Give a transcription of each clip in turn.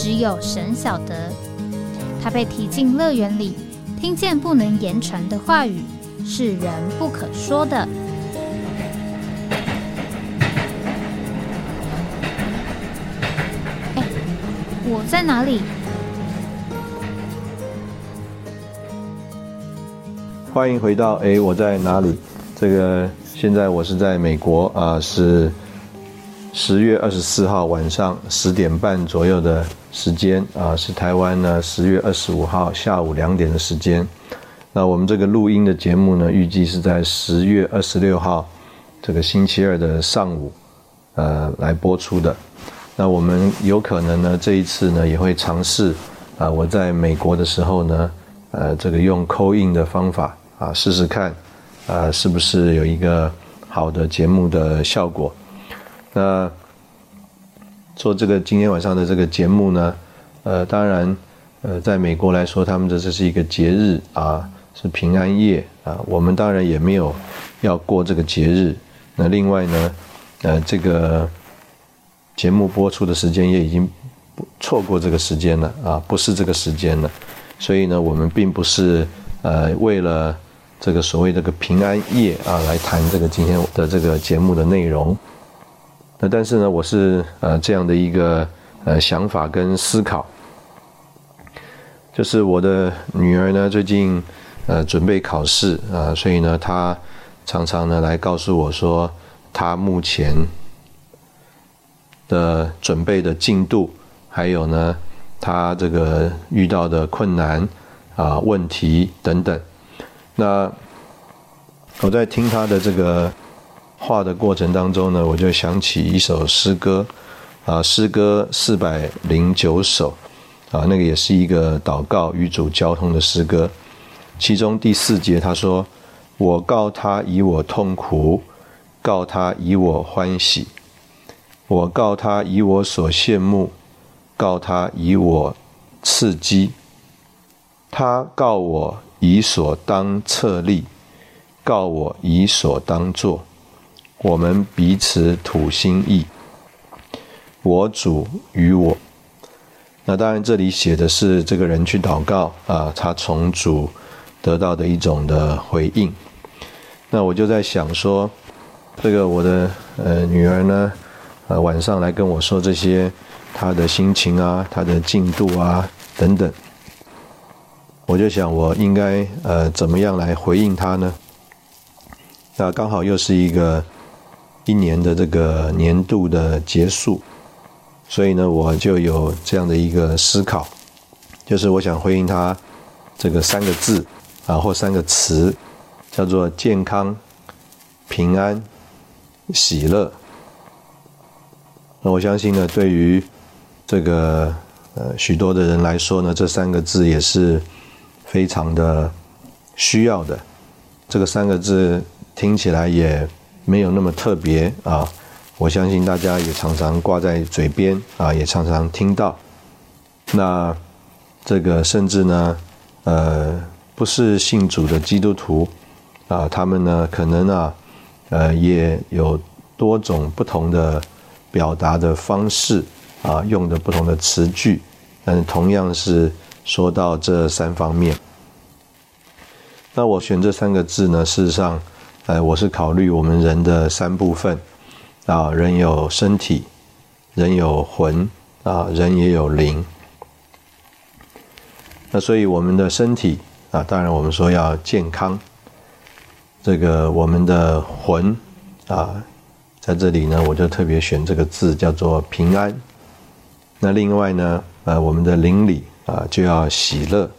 只有神晓得，他被提进乐园里，听见不能言传的话语，是人不可说的。哎，我在哪里？欢迎回到哎，我在哪里？这个现在我是在美国啊，是。十月二十四号晚上十点半左右的时间啊，是台湾呢十月二十五号下午两点的时间。那我们这个录音的节目呢，预计是在十月二十六号这个星期二的上午，呃，来播出的。那我们有可能呢，这一次呢也会尝试啊，我在美国的时候呢，呃，这个用扣印的方法啊，试试看啊，是不是有一个好的节目的效果。那做这个今天晚上的这个节目呢，呃，当然，呃，在美国来说，他们这这是一个节日啊，是平安夜啊。我们当然也没有要过这个节日。那另外呢，呃，这个节目播出的时间也已经错过这个时间了啊，不是这个时间了。所以呢，我们并不是呃为了这个所谓这个平安夜啊来谈这个今天的这个节目的内容。那但是呢，我是呃这样的一个呃想法跟思考，就是我的女儿呢最近呃准备考试啊，所以呢她常常呢来告诉我说她目前的准备的进度，还有呢她这个遇到的困难啊问题等等。那我在听她的这个。画的过程当中呢，我就想起一首诗歌，啊，诗歌四百零九首，啊，那个也是一个祷告与主交通的诗歌。其中第四节他说：“我告他以我痛苦，告他以我欢喜；我告他以我所羡慕，告他以我刺激。他告我以所当策立，告我以所当做。”我们彼此吐心意，我主与我。那当然，这里写的是这个人去祷告啊，他从主得到的一种的回应。那我就在想说，这个我的呃女儿呢，呃晚上来跟我说这些她的心情啊，她的进度啊等等，我就想我应该呃怎么样来回应她呢？那刚好又是一个。一年的这个年度的结束，所以呢，我就有这样的一个思考，就是我想回应他这个三个字啊，或三个词，叫做健康、平安、喜乐。那我相信呢，对于这个呃许多的人来说呢，这三个字也是非常的需要的。这个三个字听起来也。没有那么特别啊，我相信大家也常常挂在嘴边啊，也常常听到。那这个甚至呢，呃，不是信主的基督徒啊，他们呢可能啊，呃，也有多种不同的表达的方式啊，用的不同的词句，但是同样是说到这三方面。那我选这三个字呢，事实上。呃，我是考虑我们人的三部分啊，人有身体，人有魂啊，人也有灵。那所以我们的身体啊，当然我们说要健康。这个我们的魂啊，在这里呢，我就特别选这个字叫做平安。那另外呢，呃，我们的灵里啊，就要喜乐。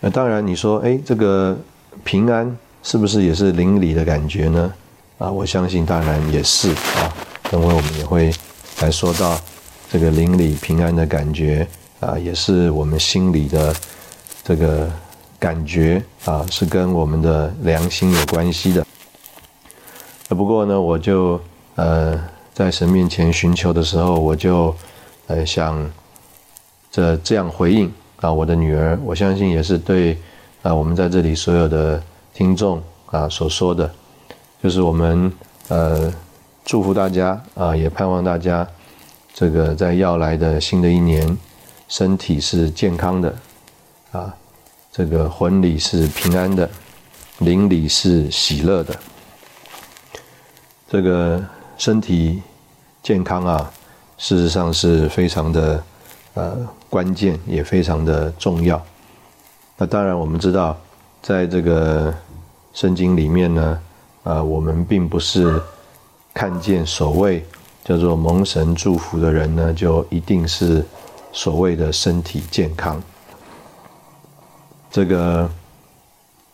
那当然你说，哎，这个平安。是不是也是邻里的感觉呢？啊，我相信当然也是啊。等会我们也会来说到这个邻里平安的感觉啊，也是我们心里的这个感觉啊，是跟我们的良心有关系的。不过呢，我就呃在神面前寻求的时候，我就呃想这这样回应啊，我的女儿，我相信也是对啊我们在这里所有的听众啊所说的，就是我们呃祝福大家啊，也盼望大家这个在要来的新的一年。身体是健康的，啊，这个婚礼是平安的，邻里是喜乐的。这个身体健康啊，事实上是非常的呃关键，也非常的重要。那当然，我们知道，在这个圣经里面呢，啊，我们并不是看见所谓叫做蒙神祝福的人呢，就一定是。所谓的身体健康，这个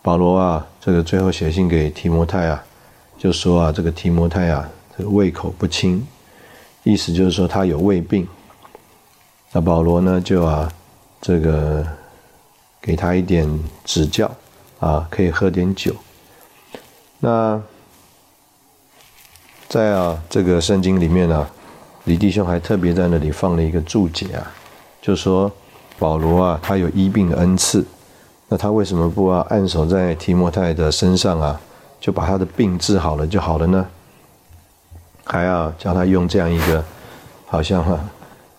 保罗啊，这个最后写信给提摩太啊，就说啊，这个提摩太啊，这个胃口不清，意思就是说他有胃病。那保罗呢，就啊，这个给他一点指教啊，可以喝点酒。那在啊这个圣经里面呢，李弟兄还特别在那里放了一个注解啊。就说保罗啊，他有医病的恩赐，那他为什么不啊按手在提摩太的身上啊，就把他的病治好了就好了呢？还要叫他用这样一个好像哈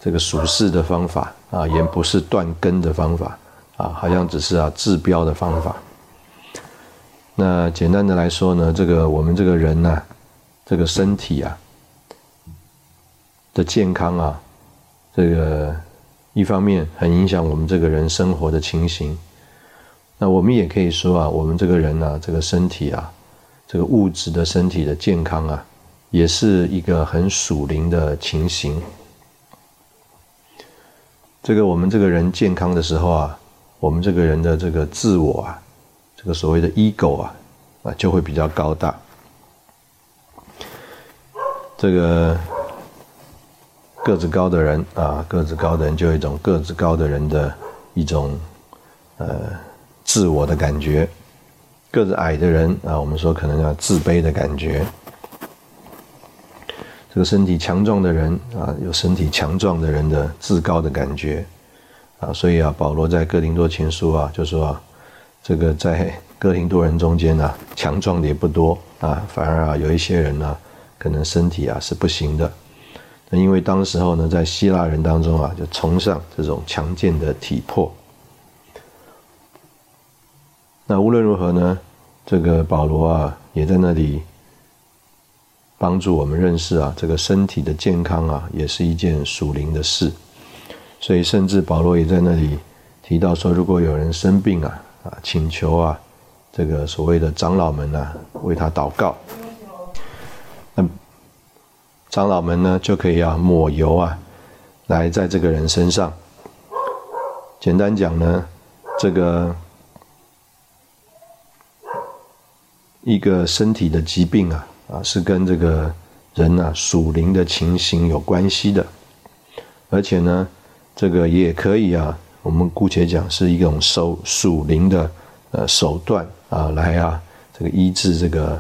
这个属世的方法啊，也不是断根的方法啊，好像只是啊治标的方法。那简单的来说呢，这个我们这个人呢，这个身体啊的健康啊，这个。一方面很影响我们这个人生活的情形，那我们也可以说啊，我们这个人呢，这个身体啊，这个物质的身体的健康啊，也是一个很属灵的情形。这个我们这个人健康的时候啊，我们这个人的这个自我啊，这个所谓的 ego 啊，啊就会比较高大。这个。个子高的人啊，个子高的人就有一种个子高的人的一种呃自我的感觉；个子矮的人啊，我们说可能要自卑的感觉。这个身体强壮的人啊，有身体强壮的人的自高的感觉啊，所以啊，保罗在哥林多前书啊就说啊，这个在哥林多人中间呢，强壮的也不多啊，反而啊有一些人呢，可能身体啊是不行的。那因为当时候呢，在希腊人当中啊，就崇尚这种强健的体魄。那无论如何呢，这个保罗啊，也在那里帮助我们认识啊，这个身体的健康啊，也是一件属灵的事。所以，甚至保罗也在那里提到说，如果有人生病啊，啊，请求啊，这个所谓的长老们呢，为他祷告。长老们呢，就可以啊抹油啊，来在这个人身上。简单讲呢，这个一个身体的疾病啊，啊是跟这个人啊属灵的情形有关系的，而且呢，这个也可以啊，我们姑且讲是一种手属灵的呃手段啊，来啊这个医治这个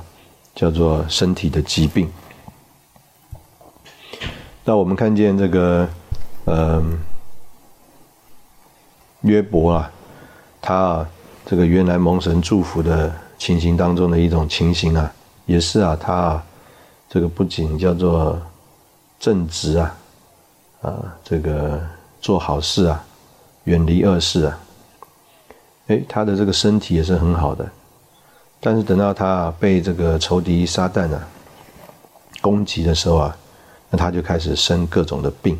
叫做身体的疾病。那我们看见这个，嗯，约伯啊，他啊，这个原来蒙神祝福的情形当中的一种情形啊，也是啊，他这个不仅叫做正直啊，啊，这个做好事啊，远离恶事啊，哎，他的这个身体也是很好的，但是等到他被这个仇敌撒旦啊攻击的时候啊。那他就开始生各种的病。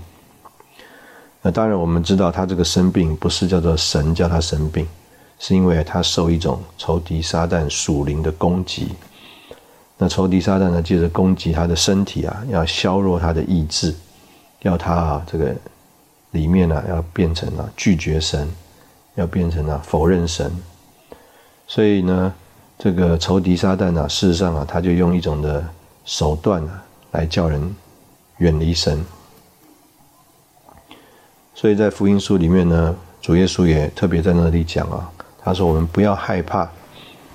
那当然，我们知道他这个生病不是叫做神叫他生病，是因为他受一种仇敌撒旦属灵的攻击。那仇敌撒旦呢，借着攻击他的身体啊，要削弱他的意志，要他啊这个里面呢要变成了拒绝神，要变成了否认神。所以呢，这个仇敌撒旦呢，事实上啊，他就用一种的手段啊，来叫人。远离神，所以在福音书里面呢，主耶稣也特别在那里讲啊，他说我们不要害怕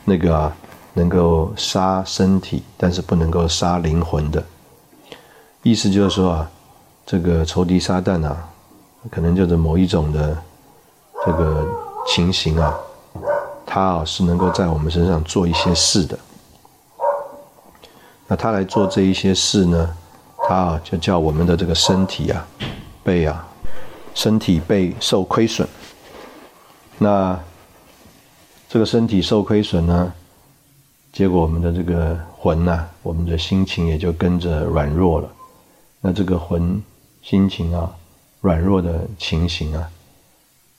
那个啊能够杀身体，但是不能够杀灵魂的。意思就是说啊，这个仇敌撒旦啊，可能就是某一种的这个情形啊，他啊是能够在我们身上做一些事的。那他来做这一些事呢，他啊就叫我们的这个身体啊，被啊，身体被受亏损。那这个身体受亏损呢，结果我们的这个魂呐，我们的心情也就跟着软弱了。那这个魂心情啊，软弱的情形啊，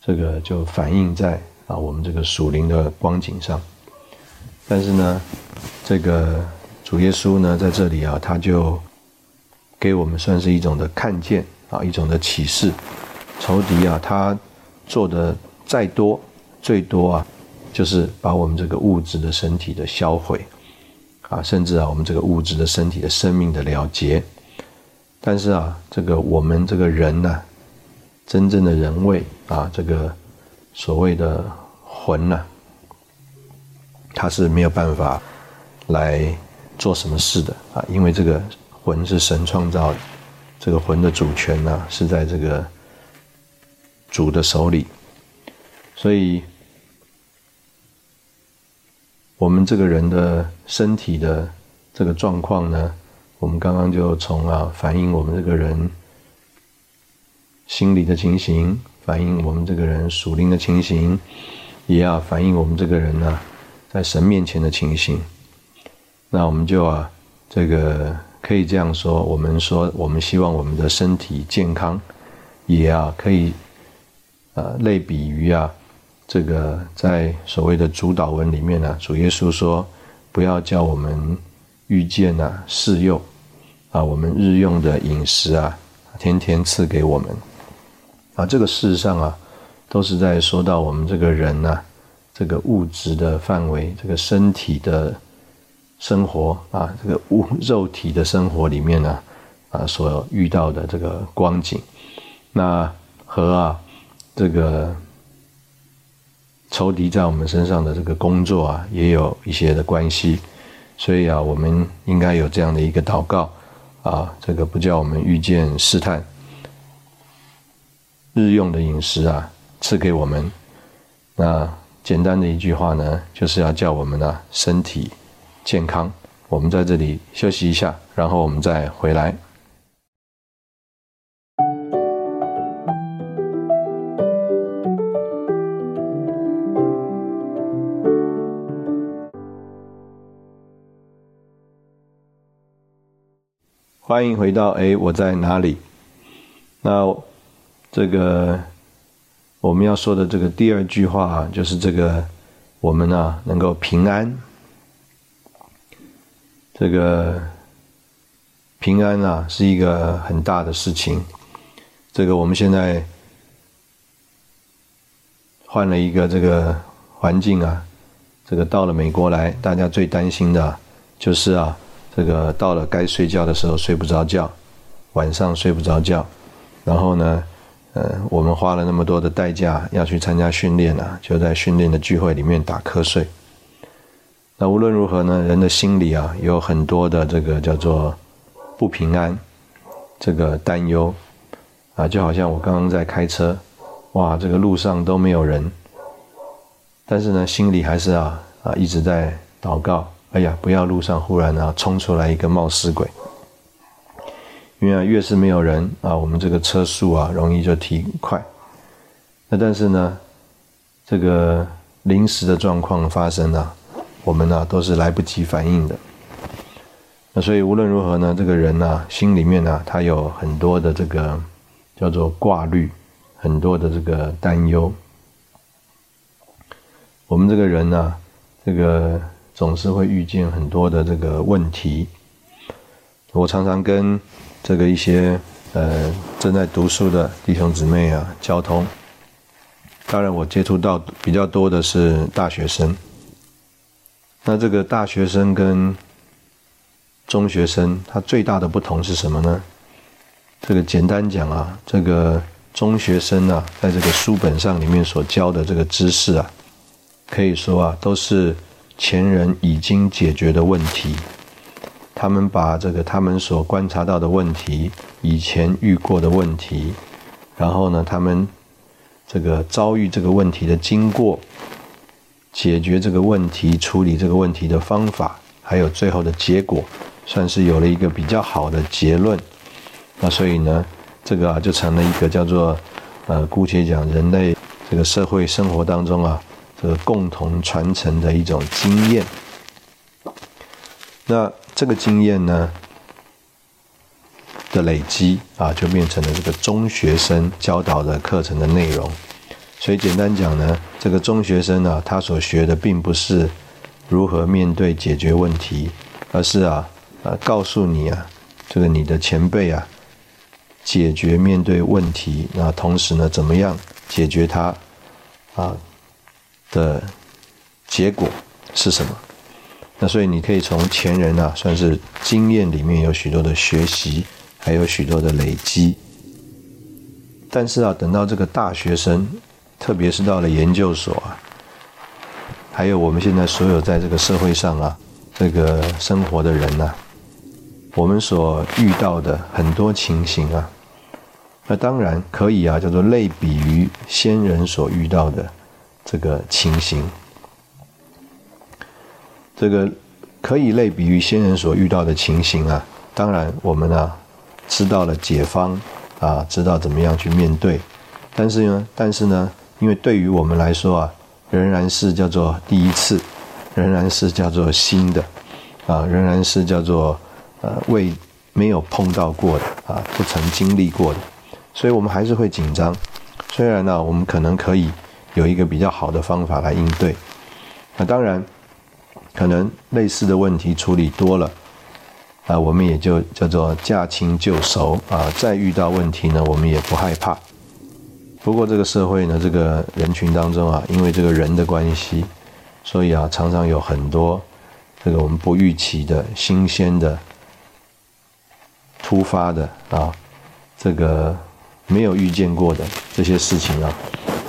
这个就反映在啊我们这个属灵的光景上。但是呢，这个。主耶稣呢，在这里啊，他就给我们算是一种的看见啊，一种的启示。仇敌啊，他做的再多，最多啊，就是把我们这个物质的身体的销毁啊，甚至啊，我们这个物质的身体的生命的了结。但是啊，这个我们这个人呢，真正的人位啊，这个所谓的魂呢，他是没有办法来。做什么事的啊？因为这个魂是神创造的，这个魂的主权呢是在这个主的手里，所以我们这个人的身体的这个状况呢，我们刚刚就从啊反映我们这个人心理的情形，反映我们这个人属灵的情形，也要反映我们这个人呢在神面前的情形。那我们就啊，这个可以这样说，我们说我们希望我们的身体健康，也啊可以，呃类比于啊，这个在所谓的主导文里面呢，主耶稣说，不要叫我们遇见啊试诱，啊我们日用的饮食啊，天天赐给我们，啊这个事实上啊，都是在说到我们这个人呢，这个物质的范围，这个身体的。生活啊，这个物肉体的生活里面呢，啊，所遇到的这个光景，那和啊这个仇敌在我们身上的这个工作啊，也有一些的关系，所以啊，我们应该有这样的一个祷告啊，这个不叫我们遇见试探，日用的饮食啊赐给我们，那简单的一句话呢，就是要叫我们呢身体。健康，我们在这里休息一下，然后我们再回来。欢迎回到哎，我在哪里？那这个我们要说的这个第二句话就是这个我们呢能够平安。这个平安啊，是一个很大的事情。这个我们现在换了一个这个环境啊，这个到了美国来，大家最担心的就是啊，这个到了该睡觉的时候睡不着觉，晚上睡不着觉，然后呢，呃，我们花了那么多的代价要去参加训练啊，就在训练的聚会里面打瞌睡。那无论如何呢，人的心里啊有很多的这个叫做不平安，这个担忧。啊，就好像我刚刚在开车，哇，这个路上都没有人，但是呢，心里还是啊啊一直在祷告，哎呀，不要路上忽然啊冲出来一个冒失鬼，因为啊越是没有人啊，我们这个车速啊容易就提快，那但是呢，这个临时的状况发生呢。我们呢都是来不及反应的，那所以无论如何呢，这个人呢心里面呢他有很多的这个叫做挂虑，很多的这个担忧。我们这个人呢，这个总是会遇见很多的这个问题。我常常跟这个一些呃正在读书的弟兄姊妹啊交通，当然我接触到比较多的是大学生。那这个大学生跟中学生，他最大的不同是什么呢？这个简单讲啊，这个中学生啊，在这个书本上里面所教的这个知识啊，可以说啊，都是前人已经解决的问题。他们把这个他们所观察到的问题，以前遇过的问题，然后呢，他们这个遭遇这个问题的经过，解决这个问题、处理这个问题的方法，还有最后的结果，算是有了一个比较好的结论。那所以呢，这个啊就成了一个叫做呃，姑且讲人类这个社会生活当中啊，这个共同传承的一种经验。那这个经验呢的累积啊，就变成了这个中学生教导的课程的内容。所以简单讲呢，这个中学生呢，他所学的并不是如何面对解决问题，而是啊啊告诉你啊，这个你的前辈啊解决面对问题，那同时呢，怎么样解决它啊的结果是什么？那所以你可以从前人啊，算是经验里面有许多的学习，还有许多的累积。但是啊，等到这个大学生，特别是到了研究所啊，还有我们现在所有在这个社会上啊，这个生活的人呐，我们所遇到的很多情形啊，那当然可以啊，叫做类比于先人所遇到的这个情形。这个可以类比于先人所遇到的情形啊，当然我们呢知道了解方啊，知道怎么样去面对，但是呢，但是呢，因为对于我们来说啊，仍然是叫做第一次，仍然是叫做新的，啊，仍然是叫做呃未没有碰到过的啊，不曾经历过的，所以我们还是会紧张。虽然呢，我们可能可以有一个比较好的方法来应对，那当然。可能类似的问题处理多了，啊，我们也就叫做驾轻就熟啊。再遇到问题呢，我们也不害怕。不过这个社会呢，这个人群当中啊，因为这个人的关系，所以啊，常常有很多这个我们不预期的新鲜的、突发的啊，这个没有遇见过的这些事情啊，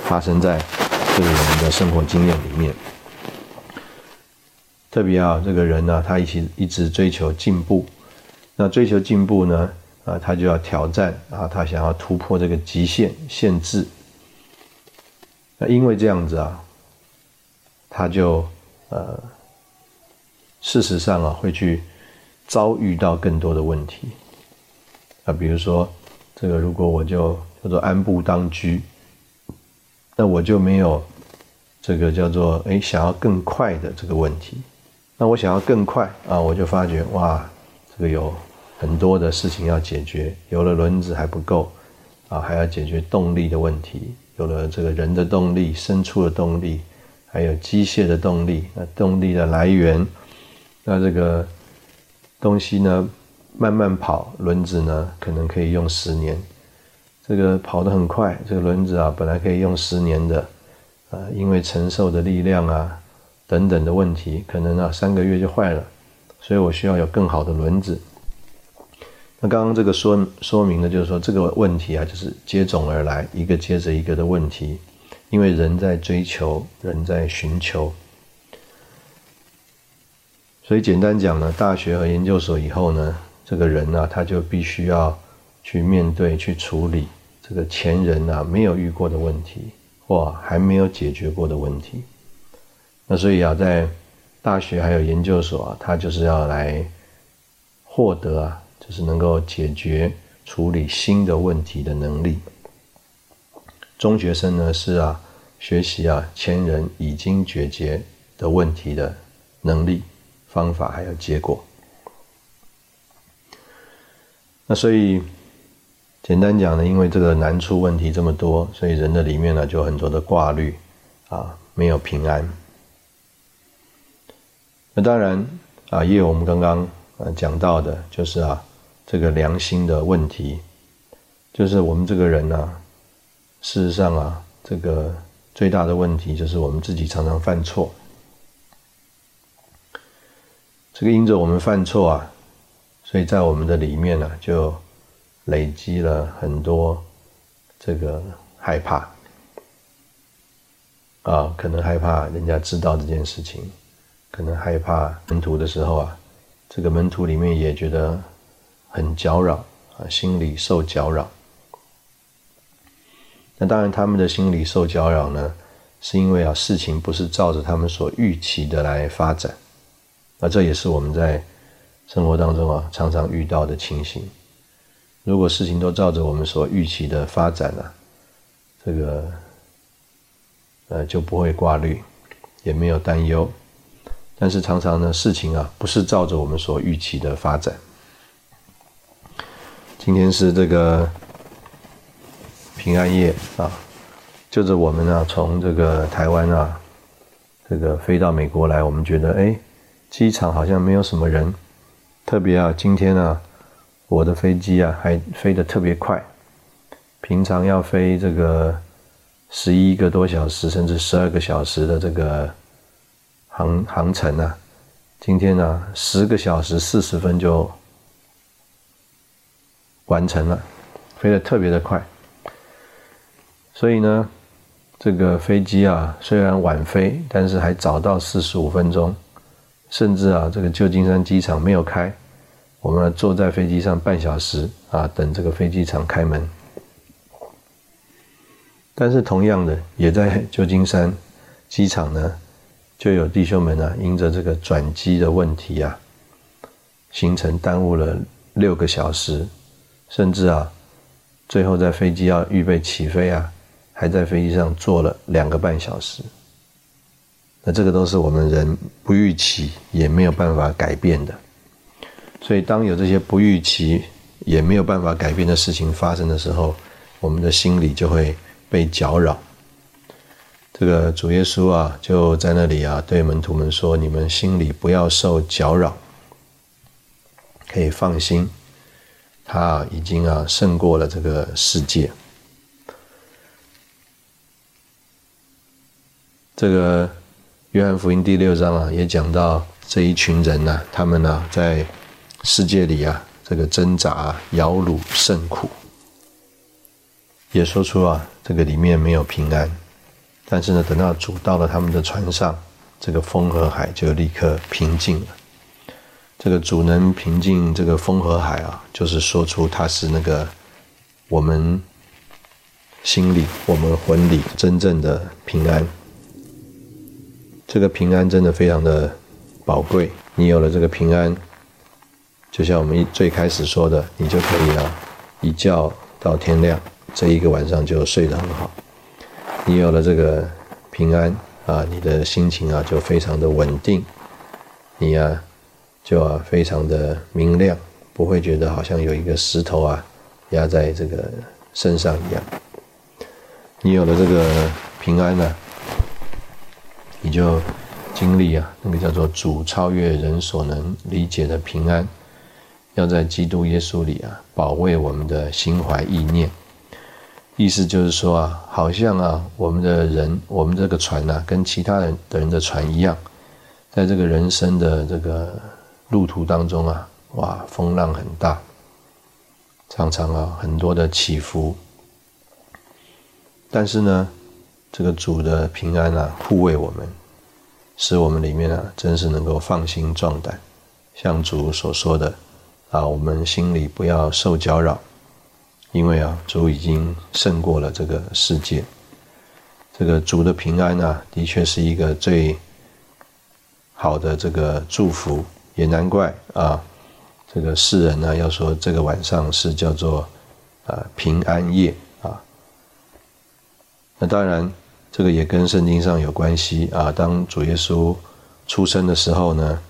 发生在这个我们的生活经验里面。特别啊，这个人呢，他一直一直追求进步。那追求进步呢，啊，他就要挑战啊，他想要突破这个极限限制。那因为这样子啊，他就呃，事实上啊，会去遭遇到更多的问题。啊，比如说这个，如果我就叫做安步当居，那我就没有这个叫做哎想要更快的这个问题。那我想要更快啊，我就发觉哇，这个有很多的事情要解决。有了轮子还不够啊，还要解决动力的问题。有了这个人的动力、牲畜的动力，还有机械的动力。那动力的来源，那这个东西呢，慢慢跑，轮子呢可能可以用十年。这个跑得很快，这个轮子啊本来可以用十年的，啊，因为承受的力量啊。等等的问题，可能啊三个月就坏了，所以我需要有更好的轮子。那刚刚这个说说明的就是说这个问题啊，就是接踵而来，一个接着一个的问题，因为人在追求，人在寻求，所以简单讲呢，大学和研究所以后呢，这个人呢，他就必须要去面对、去处理这个前人啊没有遇过的问题，或还没有解决过的问题。那所以啊，在大学还有研究所啊，他就是要来获得啊，就是能够解决处理新的问题的能力。中学生呢是啊，学习啊前人已经解决的问题的能力、方法还有结果。那所以简单讲呢，因为这个难处问题这么多，所以人的里面呢就很多的挂虑啊，没有平安。那当然啊，也有我们刚刚呃讲到的，就是啊，这个良心的问题，就是我们这个人呢，事实上啊，这个最大的问题就是我们自己常常犯错。这个因着我们犯错啊，所以在我们的里面呢，就累积了很多这个害怕。啊，可能害怕人家知道这件事情，可能害怕门徒的时候啊，这个门徒里面也觉得很搅扰啊，心里受搅扰。那当然，他们的心理受搅扰呢，是因为啊，事情不是照着他们所预期的来发展。那这也是我们在生活当中啊，常常遇到的情形。如果事情都照着我们所预期的发展呢，这个呃就不会挂虑，也没有担忧。但是常常呢，事情啊不是照着我们所预期的发展。今天是这个。平安夜啊，就是我们呢从这个台湾啊，这个飞到美国来，我们觉得哎，机场好像没有什么人，特别啊，今天呢，我的飞机啊还飞得特别快，平常要飞这个十一个多小时甚至十二个小时的这个航航程啊，今天呢十个小时四十分就完成了，飞得特别的快。所以呢，这个飞机啊，虽然晚飞，但是还早到四十五分钟，甚至啊，这个旧金山机场没有开，我们坐在飞机上半小时啊，等这个飞机场开门。但是同样的，也在旧金山机场呢，就有弟兄们呢，因着这个转机的问题啊，行程耽误了六个小时，甚至啊，最后在飞机要预备起飞啊。还在飞机上坐了两个半小时，那这个都是我们人不预期也没有办法改变的。所以，当有这些不预期也没有办法改变的事情发生的时候，我们的心里就会被搅扰。这个主耶稣啊，就在那里啊，对门徒们说：“你们心里不要受搅扰，可以放心，他已经啊胜过了这个世界。”这个约翰福音第六章啊，也讲到这一群人呐，他们呢在世界里啊，这个挣扎、摇橹、甚苦，也说出啊，这个里面没有平安。但是呢，等到主到了他们的船上，这个风和海就立刻平静了。这个主能平静这个风和海啊，就是说出他是那个我们心里、我们魂里真正的平安。这个平安真的非常的宝贵。你有了这个平安，就像我们一最开始说的，你就可以啊，一觉到天亮，这一个晚上就睡得很好。你有了这个平安啊，你的心情啊就非常的稳定，你呀就啊非常的明亮，不会觉得好像有一个石头啊压在这个身上一样。你有了这个平安呢？你就经历啊，那个叫做主超越人所能理解的平安，要在基督耶稣里啊，保卫我们的心怀意念。意思就是说啊，好像啊，我们的人，我们这个船呢，跟其他人的人的船一样，在这个人生的这个路途当中啊，哇，风浪很大，常常啊，很多的起伏。但是呢。这个主的平安啊，护卫我们，使我们里面啊，真是能够放心壮胆。像主所说的啊，我们心里不要受搅扰，因为啊，主已经胜过了这个世界。这个主的平安啊，的确是一个最好的这个祝福，也难怪啊，这个世人呢要说这个晚上是叫做啊平安夜啊。那当然。这个也跟圣经上有关系啊。当主耶稣出生的时候呢，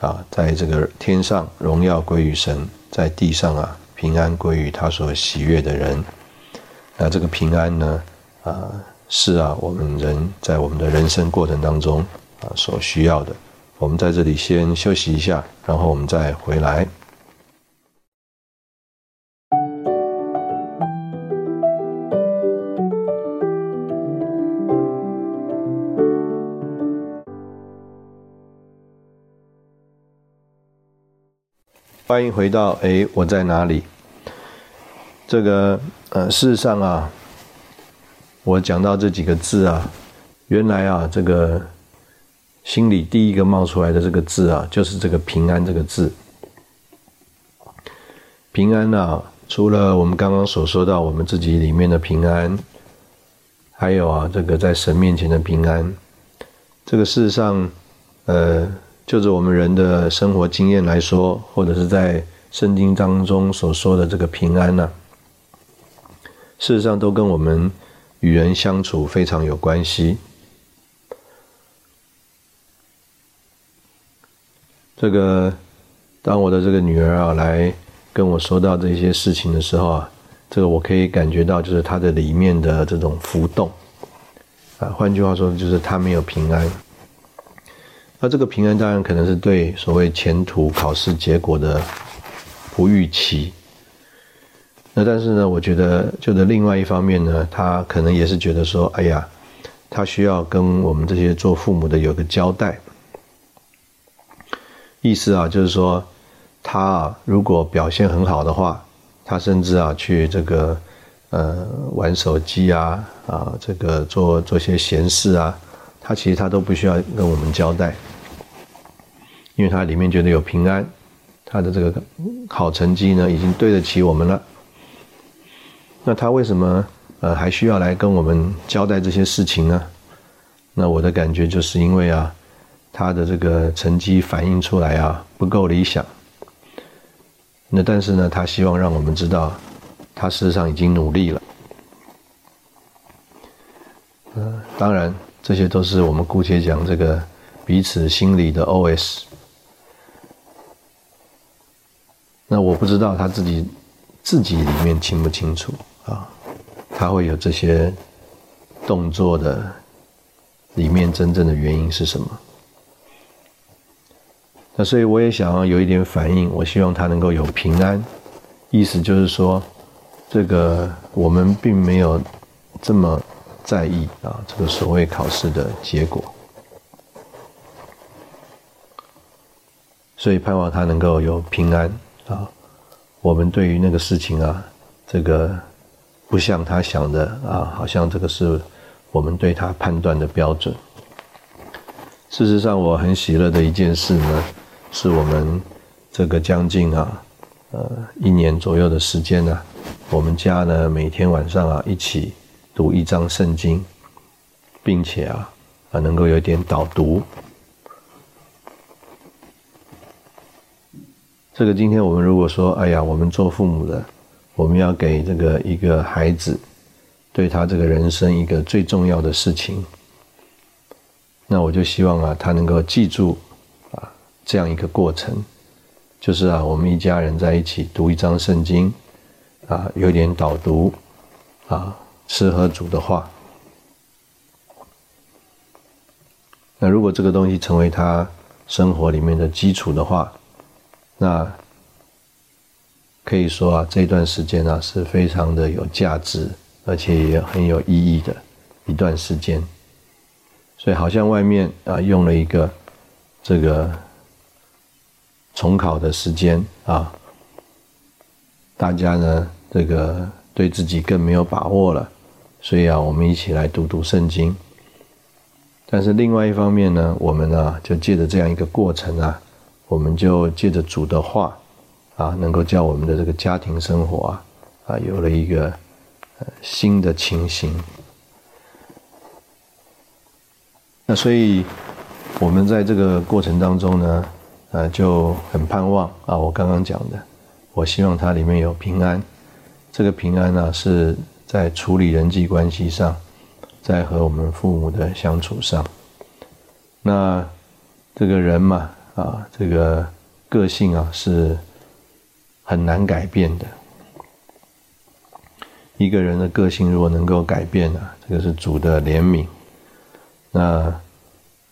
啊，在这个天上荣耀归于神，在地上啊平安归于他所喜悦的人。那这个平安呢，啊，是啊，我们人在我们的人生过程当中啊所需要的。我们在这里先休息一下，然后我们再回来。欢迎回到哎，我在哪里？这个呃，事实上啊，我讲到这几个字啊，原来啊，这个心里第一个冒出来的这个字啊，就是这个“平安”这个字。平安啊，除了我们刚刚所说到我们自己里面的平安，还有啊，这个在神面前的平安。这个事实上，呃，就是我们人的生活经验来说，或者是在圣经当中所说的这个平安呢，事实上都跟我们。与人相处非常有关系。这个，当我的这个女儿啊来跟我说到这些事情的时候啊，这个我可以感觉到，就是她的里面的这种浮动。啊，换句话说，就是她没有平安。那这个平安当然可能是对所谓前途考试结果的不预期。那但是呢，我觉得就的另外一方面呢，他可能也是觉得说，哎呀，他需要跟我们这些做父母的有个交代。意思啊，就是说，他啊，如果表现很好的话，他甚至啊去这个呃玩手机啊啊这个做做些闲事啊，他其实他都不需要跟我们交代，因为他里面觉得有平安，他的这个好成绩呢，已经对得起我们了。那他为什么呃还需要来跟我们交代这些事情呢？那我的感觉就是因为啊，他的这个成绩反映出来啊不够理想。那但是呢，他希望让我们知道，他事实上已经努力了。嗯，当然这些都是我们姑且讲这个彼此心里的 OS。那我不知道他自己自己里面清不清楚。啊，他会有这些动作的里面真正的原因是什么？那所以我也想要有一点反应，我希望他能够有平安。意思就是说，这个我们并没有这么在意啊，这个所谓考试的结果。所以盼望他能够有平安啊。我们对于那个事情啊，这个。不像他想的啊，好像这个是我们对他判断的标准。事实上，我很喜乐的一件事呢，是我们这个将近啊，呃，一年左右的时间呢，我们家呢每天晚上啊一起读一章圣经，并且啊啊能够有点导读。这个今天我们如果说，哎呀，我们做父母的。我们要给这个一个孩子，对他这个人生一个最重要的事情，那我就希望啊，他能够记住啊这样一个过程，就是啊，我们一家人在一起读一张圣经，啊，有点导读，啊，吃喝主的话。那如果这个东西成为他生活里面的基础的话，那。可以说啊，这段时间啊是非常的有价值，而且也很有意义的一段时间。所以好像外面啊用了一个这个重考的时间啊，大家呢这个对自己更没有把握了，所以啊我们一起来读读圣经。但是另外一方面呢，我们呢就借着这样一个过程啊，我们就借着主的话。啊，能够叫我们的这个家庭生活啊，啊，有了一个新的情形。那所以，我们在这个过程当中呢，呃，就很盼望啊，我刚刚讲的，我希望它里面有平安。这个平安呢，是在处理人际关系上，在和我们父母的相处上。那这个人嘛，啊，这个个性啊，是。很难改变的。一个人的个性如果能够改变呢，这个是主的怜悯。那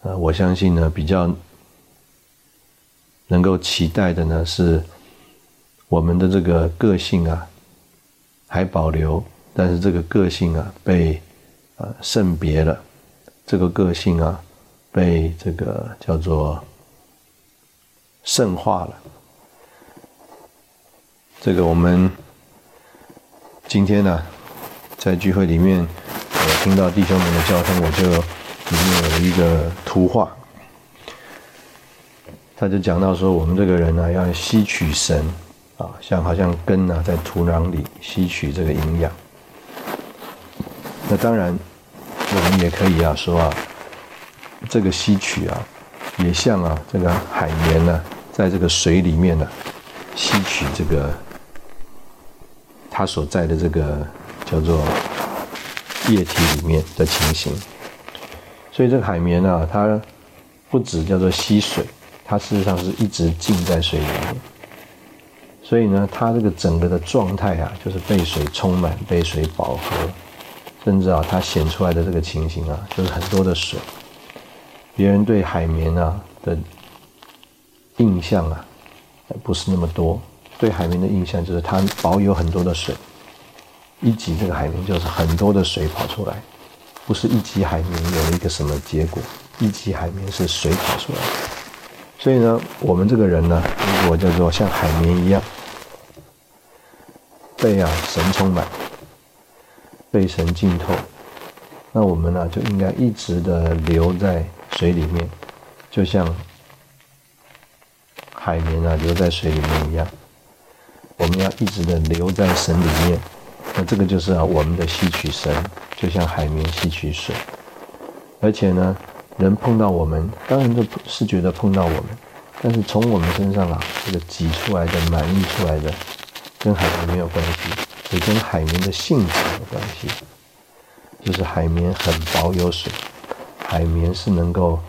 呃，我相信呢，比较能够期待的呢，是我们的这个个性啊还保留，但是这个个性啊被呃圣别了，这个个性啊被这个叫做圣化了。这个我们今天呢，在聚会里面我听到弟兄们的交通，我就里面有一个图画，他就讲到说，我们这个人呢，要吸取神啊，像好像根呢在土壤里吸取这个营养。那当然，我们也可以啊说啊，这个吸取啊，也像啊这个海绵呢，在这个水里面呢，吸取这个它所在的这个叫做。液体里面的情形，所以这个海绵啊，它不止叫做吸水，它事实上是一直浸在水里面。所以呢，它这个整个的状态啊，就是被水充满、被水饱和，甚至啊，它显出来的这个情形啊，就是很多的水。别人对海绵啊的印象啊，不是那么多，对海绵的印象就是它保有很多的水。一级这个海绵就是很多的水跑出来，不是一级海绵有一个什么结果，一级海绵是水跑出来。所以呢，我们这个人呢，如果叫做像海绵一样，被啊神充满，被神浸透，那我们呢就应该一直的留在水里面，就像海绵啊留在水里面一样，我们要一直的留在神里面。那这个就是啊，我们的吸取神，就像海绵吸取水，而且呢，人碰到我们，当然都是觉得碰到我们，但是从我们身上啊，这个挤出来的、满溢出来的，跟海绵没有关系，也跟海绵的性质有关系，就是海绵很保有水，海绵是能够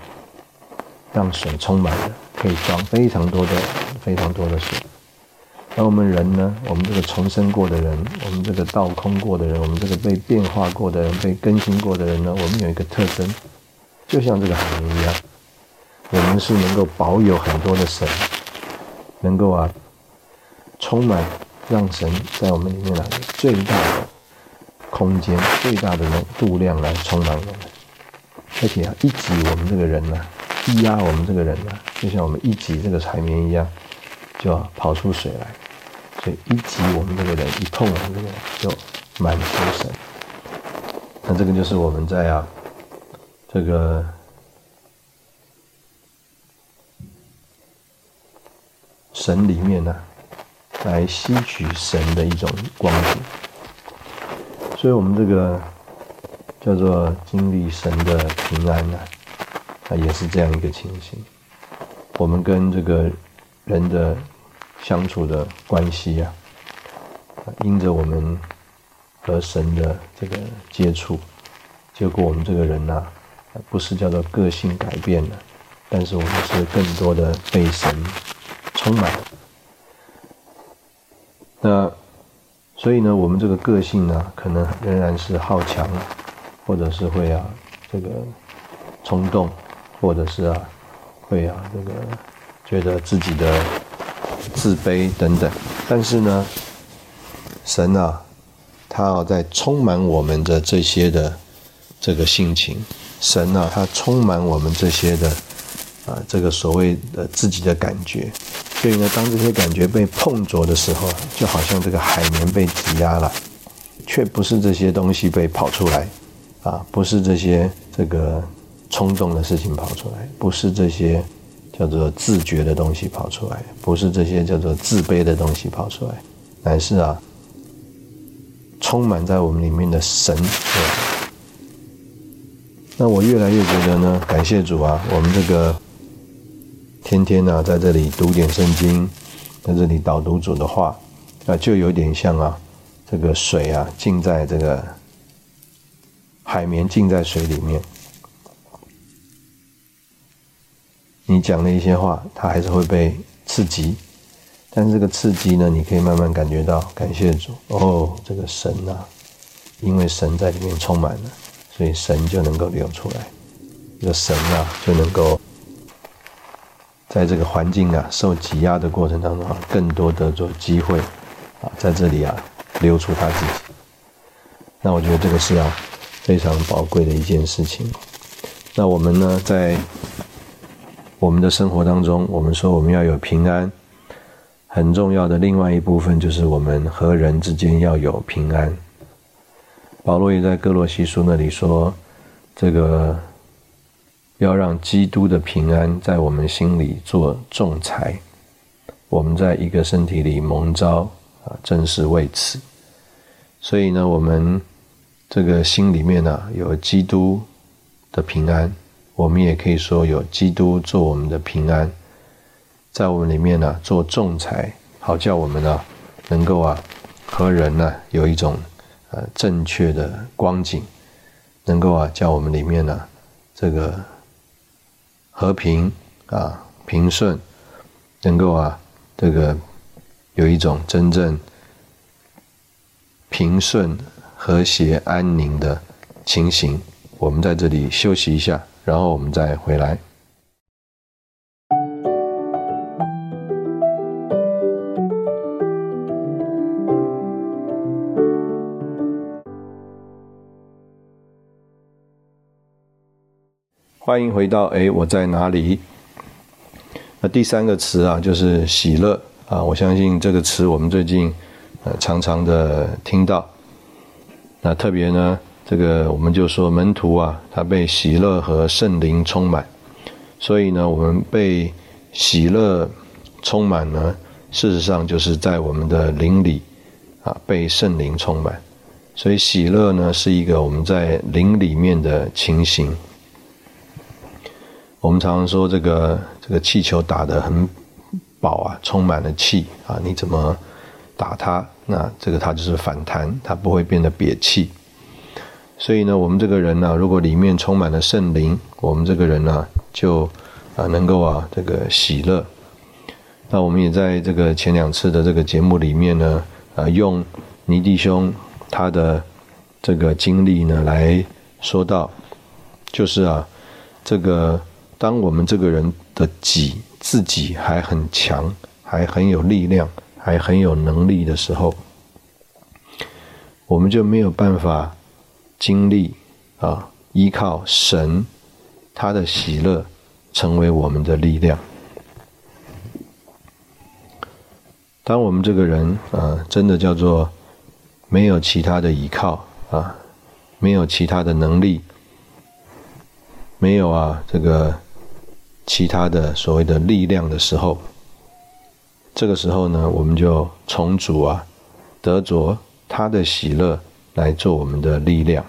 让水充满的，可以装非常多的、非常多的水。而我们人呢？我们这个重生过的人，我们这个倒空过的人，我们这个被变化过的人，被更新过的人呢？我们有一个特征，就像这个海绵一样，我们是能够保有很多的神，能够啊，充满让神在我们里面来最大的空间、最大的度量来充满我们，而且啊，一挤我们这个人呢，一压我们这个人呢，就像我们一挤这个海绵一样，就要跑出水来。所以一挤我们这个人，一碰我们这个人，就满出神。那这个就是我们在啊，这个神里面呢，来吸取神的一种光景。所以我们这个叫做经历神的平安呢，啊，也是这样一个情形。我们跟这个人的。相处的关系呀，因着我们和神的这个接触，结果我们这个人呐，不是叫做个性改变了，但是我们是更多的被神充满。那所以呢，我们这个个性呢，可能仍然是好强，或者是会啊这个冲动，或者是啊会啊这个觉得自己的。自卑等等，但是呢，神啊，他要在充满我们的这些的这个性情，神啊，他充满我们这些的啊，这个所谓的自己的感觉，所以呢，当这些感觉被碰着的时候，就好像这个海绵被挤压了，却不是这些东西被跑出来，啊，不是这些这个冲动的事情跑出来，不是这些。叫做自觉的东西跑出来，不是这些叫做自卑的东西跑出来，乃是啊，充满在我们里面的神。那我越来越觉得呢，感谢主啊，我们这个天天呢在这里读点圣经，在这里导读主的话，啊，就有点像啊，这个水啊浸在这个海绵浸在水里面。你讲的一些话，它还是会被刺激，但是这个刺激呢，你可以慢慢感觉到，感谢主哦，这个神呐，因为神在里面充满了，所以神就能够流出来，这个神啊就能够在这个环境啊受挤压的过程当中啊，更多的做机会啊，在这里啊流出他自己。那我觉得这个是啊非常宝贵的一件事情。那我们呢在。我们的生活当中，我们说我们要有平安，很重要的另外一部分就是我们和人之间要有平安。保罗也在哥罗西书那里说，这个要让基督的平安在我们心里做仲裁。我们在一个身体里蒙召啊，正是为此。所以呢，我们这个心里面呢有基督的平安，我们也可以说有基督做我们的平安，在我们里面呢做仲裁，好叫我们呢能够啊和人呢有一种。呃，正确的光景，能够啊，叫我们里面呢，这个和平啊，平顺，能够啊，这个有一种真正平顺、和谐、安宁的情形。我们在这里休息一下，然后我们再回来。欢迎回到哎，我在哪里？那第三个词啊，就是喜乐啊。我相信这个词我们最近呃常常的听到。那特别呢，这个我们就说门徒啊，他被喜乐和圣灵充满。所以呢，我们被喜乐充满呢，事实上就是在我们的灵里啊，被圣灵充满。所以喜乐呢，是一个我们在灵里面的情形。我们常常说这个这个气球打得很饱啊，充满了气啊，你怎么打它？那这个它就是反弹，它不会变得瘪气。所以呢，我们这个人呢，如果里面充满了圣灵，我们这个人呢，就啊能够啊这个喜乐。那我们也在这个前两次的这个节目里面呢，啊用尼弟兄他的这个经历呢来说到，就是啊这个。当我们这个人的己自己还很强，还很有力量，还很有能力的时候，我们就没有办法经历啊，依靠神他的喜乐成为我们的力量。当我们这个人啊，真的叫做没有其他的依靠啊，没有其他的能力，没有啊，这个。其他的所谓的力量的时候，这个时候呢，我们就重组啊得着他的喜乐来做我们的力量。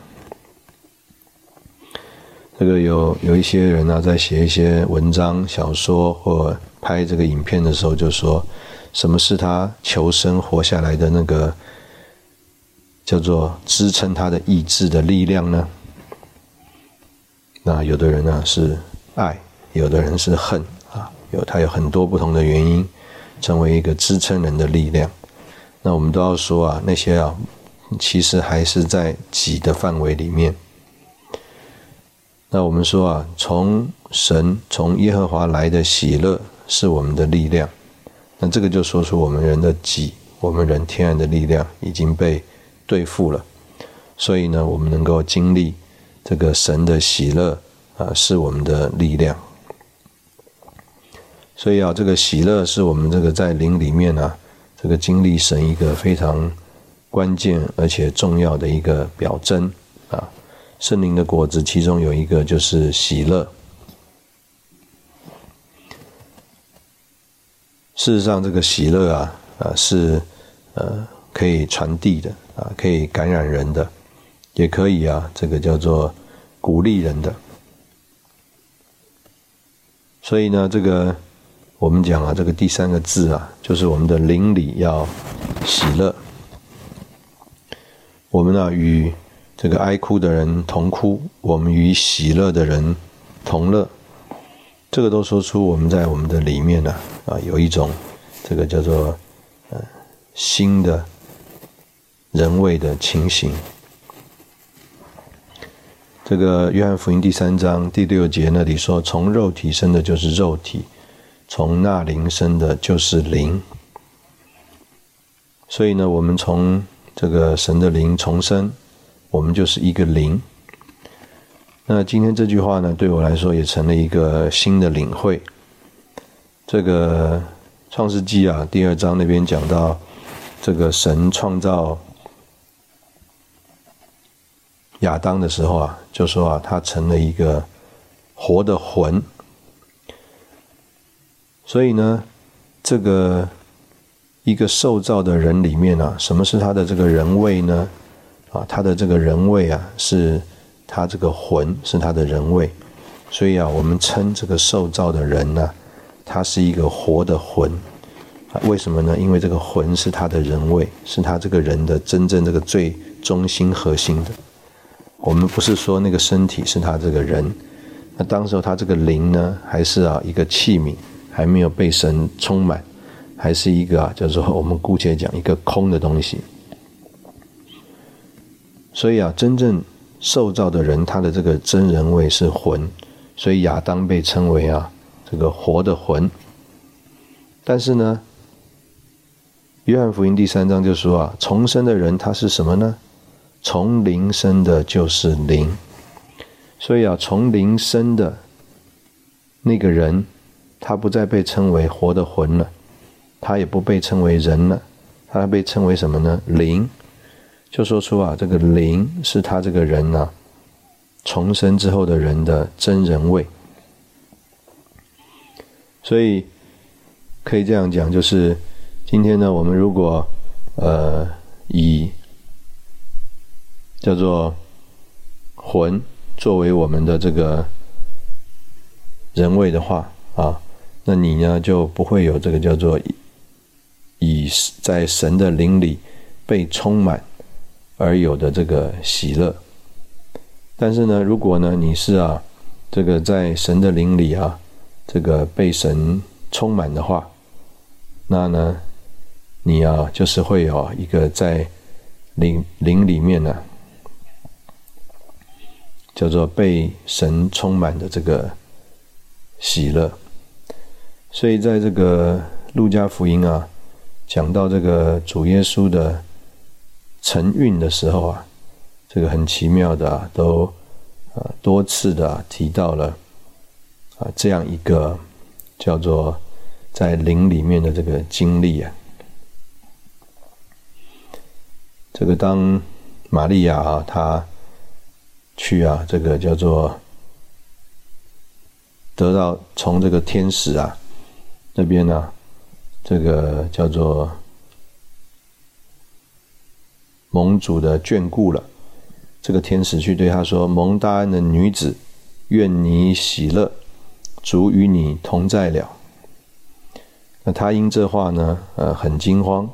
这个有有一些人呢，在写一些文章、小说或拍这个影片的时候，就说什么是他求生活下来的那个叫做支撑他的意志的力量呢？那有的人呢是爱。有的人是恨啊，有他有很多不同的原因，成为一个支撑人的力量。那我们都要说啊，那些啊，其实还是在己的范围里面。那我们说啊，从神从耶和华来的喜乐是我们的力量。那这个就说出我们人的己，我们人天然的力量已经被对付了。所以呢，我们能够经历这个神的喜乐啊，是我们的力量。所以啊，这个喜乐是我们这个在灵里面呢，这个经历神一个非常关键而且重要的一个表征啊。圣灵的果子其中有一个就是喜乐。事实上，这个喜乐啊啊是呃可以传递的啊，可以感染人的，也可以啊这个叫做鼓励人的。所以呢，这个。我们讲啊，这个第三个字啊，就是我们的邻里要喜乐。我们呢与这个哀哭的人同哭，我们与喜乐的人同乐。这个都说出我们在我们的里面呢啊，有一种这个叫做呃新的人味的情形。这个约翰福音第三章第六节那里说：“从肉体生的，就是肉体。”从那灵生的就是灵，所以呢，我们从这个神的灵重生，我们就是一个灵。那今天这句话呢，对我来说也成了一个新的领会。这个创世纪啊，第二章那边讲到，这个神创造亚当的时候啊，就说啊，他成了一个活的魂。所以呢，这个一个受造的人里面啊，什么是他的这个人位呢？啊，他的这个人位啊，是他这个魂是他的人位。所以啊，我们称这个受造的人呢，他是一个活的魂。啊，为什么呢？因为这个魂是他的人位，是他这个人的真正这个最中心核心的。我们不是说那个身体是他这个人，那当时候他这个灵呢，还是啊一个器皿，还没有被神充满，还是一个啊叫做我们姑且讲一个空的东西。所以啊，真正受造的人，他的这个真人位是魂，所以亚当被称为啊这个活的魂。但是呢。约翰福音第三章就说啊，重生的人他是什么呢？从灵生的就是灵，所以啊，从灵生的那个人，他不再被称为活的魂了，他也不被称为人了，他被称为什么呢？灵，就说出啊，这个灵是他这个人呢，重生之后的人的真人位，所以可以这样讲，就是。今天呢，我们如果呃以叫做魂作为我们的这个人位的话啊，那你呢就不会有这个叫做以在神的灵里被充满而有的这个喜乐。但是呢，如果呢你是啊这个在神的灵里啊这个被神充满的话，那呢？你啊，就是会有一个在灵灵里面呢，叫做被神充满的这个喜乐。所以在这个路加福音啊，讲到这个主耶稣的承运的时候啊，这个很奇妙的啊，都啊多次的提到了啊这样一个叫做在灵里面的这个经历啊。这个当玛利亚啊，她去啊，这个叫做得到从这个天使啊那边呢，这个叫做蒙主的眷顾了。这个天使去对他说：“蒙大恩的女子，愿你喜乐，主与你同在了。”那他因这话呢，呃，很惊慌。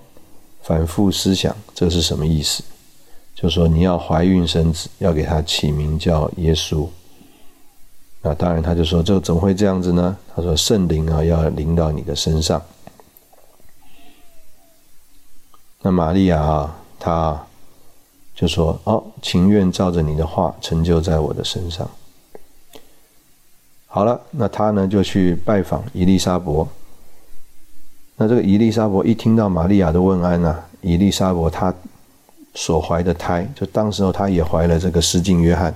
反复思想，这是什么意思？就说你要怀孕生子，要给他起名叫耶稣。那当然，他就说这怎么会这样子呢？他说圣灵啊要临到你的身上。那玛利亚啊，她就说哦，情愿照着你的话成就在我的身上。好了，那他呢就去拜访伊丽莎伯。那这个伊丽莎伯一听到玛利亚的问安呢，伊丽莎伯她所怀的胎，就当时候她也怀了这个施浸约翰，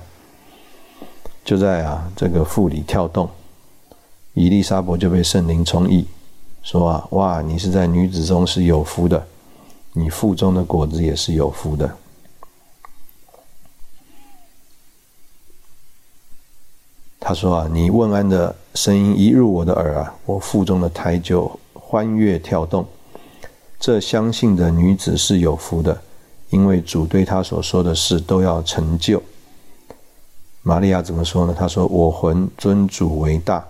就在啊这个腹里跳动，伊丽莎伯就被圣灵充溢，说啊哇，你是在女子中是有福的，你腹中的果子也是有福的。他说啊，你问安的声音一入我的耳啊，我腹中的胎就。欢悦跳动，这相信的女子是有福的，因为主对她所说的事都要成就。玛利亚怎么说呢？她说：“我魂尊主为大，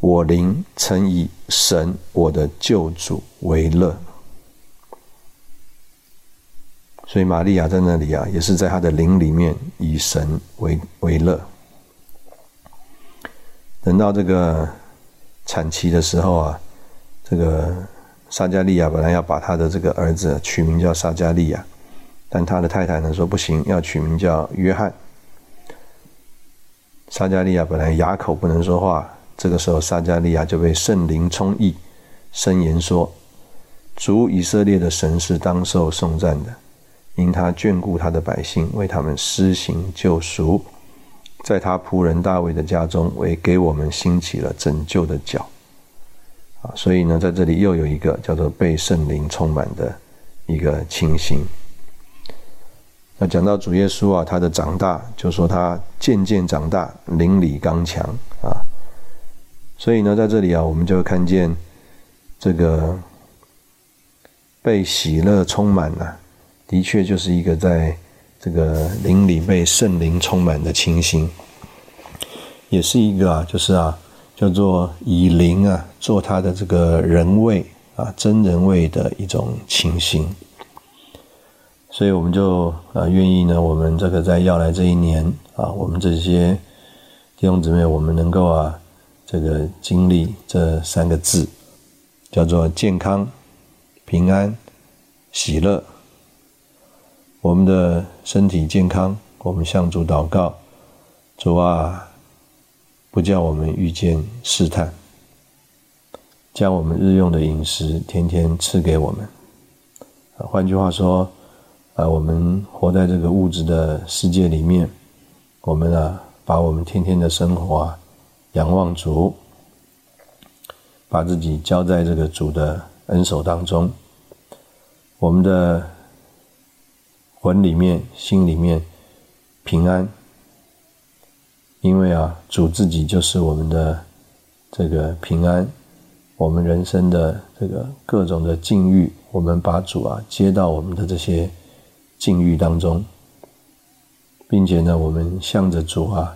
我灵曾以神我的救主为乐。”所以玛利亚在那里啊，也是在她的灵里面以神为为乐。等到这个产期的时候啊。这个撒加利亚本来要把他的这个儿子取名叫撒加利亚，但他的太太呢说不行，要取名叫约翰。撒加利亚本来哑口不能说话，这个时候撒加利亚就被圣灵充溢，声言说：“主以色列的神是当受颂赞的，因他眷顾他的百姓，为他们施行救赎，在他仆人大卫的家中，为给我们兴起了拯救的脚。”所以呢，在这里又有一个叫做被圣灵充满的一个情形。那讲到主耶稣啊，他的长大，就说他渐渐长大，邻里刚强啊。所以呢，在这里啊，我们就看见这个被喜乐充满了，的确就是一个在这个灵里被圣灵充满的情形，也是一个啊，就是啊，叫做以灵啊做他的这个人位啊真人位的一种情形。所以我们就啊愿意呢，我们这个在要来这一年啊，我们这些弟兄姊妹，我们能够啊这个经历这三个字，叫做健康、平安、喜乐。我们的身体健康，我们向主祷告，主啊，不叫我们遇见试探，将我们日用的饮食天天赐给我们。换句话说。啊，我们活在这个物质的世界里面，我们啊，把我们天天的生活啊，仰望主，把自己交在这个主的恩手当中，我们的魂里面、心里面平安，因为啊，主自己就是我们的这个平安，我们人生的这个各种的境遇，我们把主啊接到我们的这些。境遇当中，并且呢，我们向着主啊，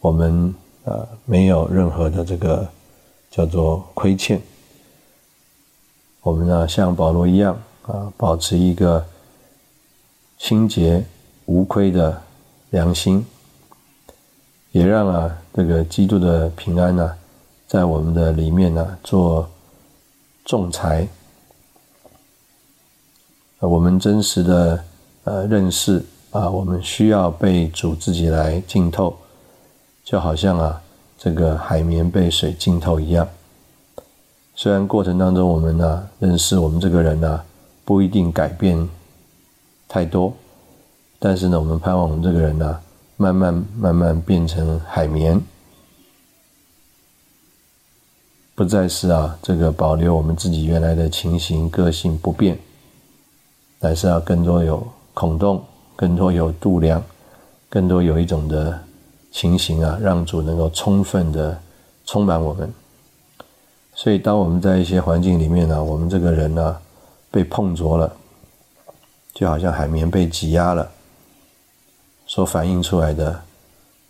我们呃没有任何的这个叫做亏欠。我们呢，像保罗一样啊，保持一个清洁无亏的良心，也让啊这个基督的平安呢，在我们的里面呢做仲裁。我们真实的。呃，认识啊，我们需要被主自己来浸透，就好像啊，这个海绵被水浸透一样。虽然过程当中我们呢，认识我们这个人呢，不一定改变太多，但是呢，我们盼望我们这个人呢，慢慢慢慢变成海绵，不再是啊，这个保留我们自己原来的情形、个性不变，乃是要更多有。孔洞更多有度量，更多有一种的情形啊，让主能够充分的充满我们。所以，当我们在一些环境里面呢，我们这个人呢被碰着了，就好像海绵被挤压了，所反映出来的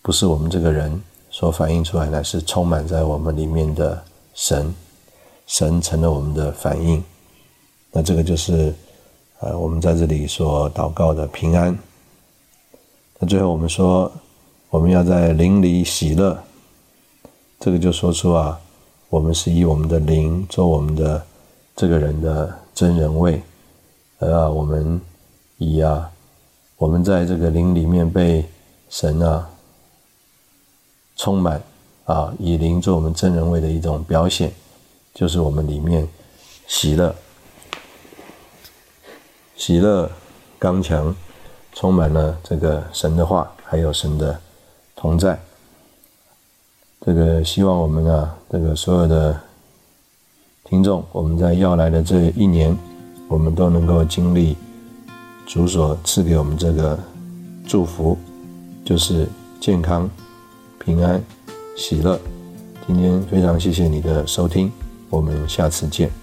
不是我们这个人，所反映出来的是充满在我们里面的神，神成了我们的反应。那这个就是。呃，我们在这里所祷告的平安。那最后我们说，我们要在灵里喜乐。这个就说出啊，我们是以我们的灵做我们的这个人的真人位，呃，我们以啊，我们在这个灵里面被神啊充满啊，以灵做我们真人位的一种表现，就是我们里面喜乐。喜乐、刚强，充满了这个神的话，还有神的同在。这个希望我们啊，这个所有的听众，我们在要来的这一年，我们都能够经历主所赐给我们这个祝福，就是健康、平安、喜乐。今天非常谢谢你的收听，我们下次见。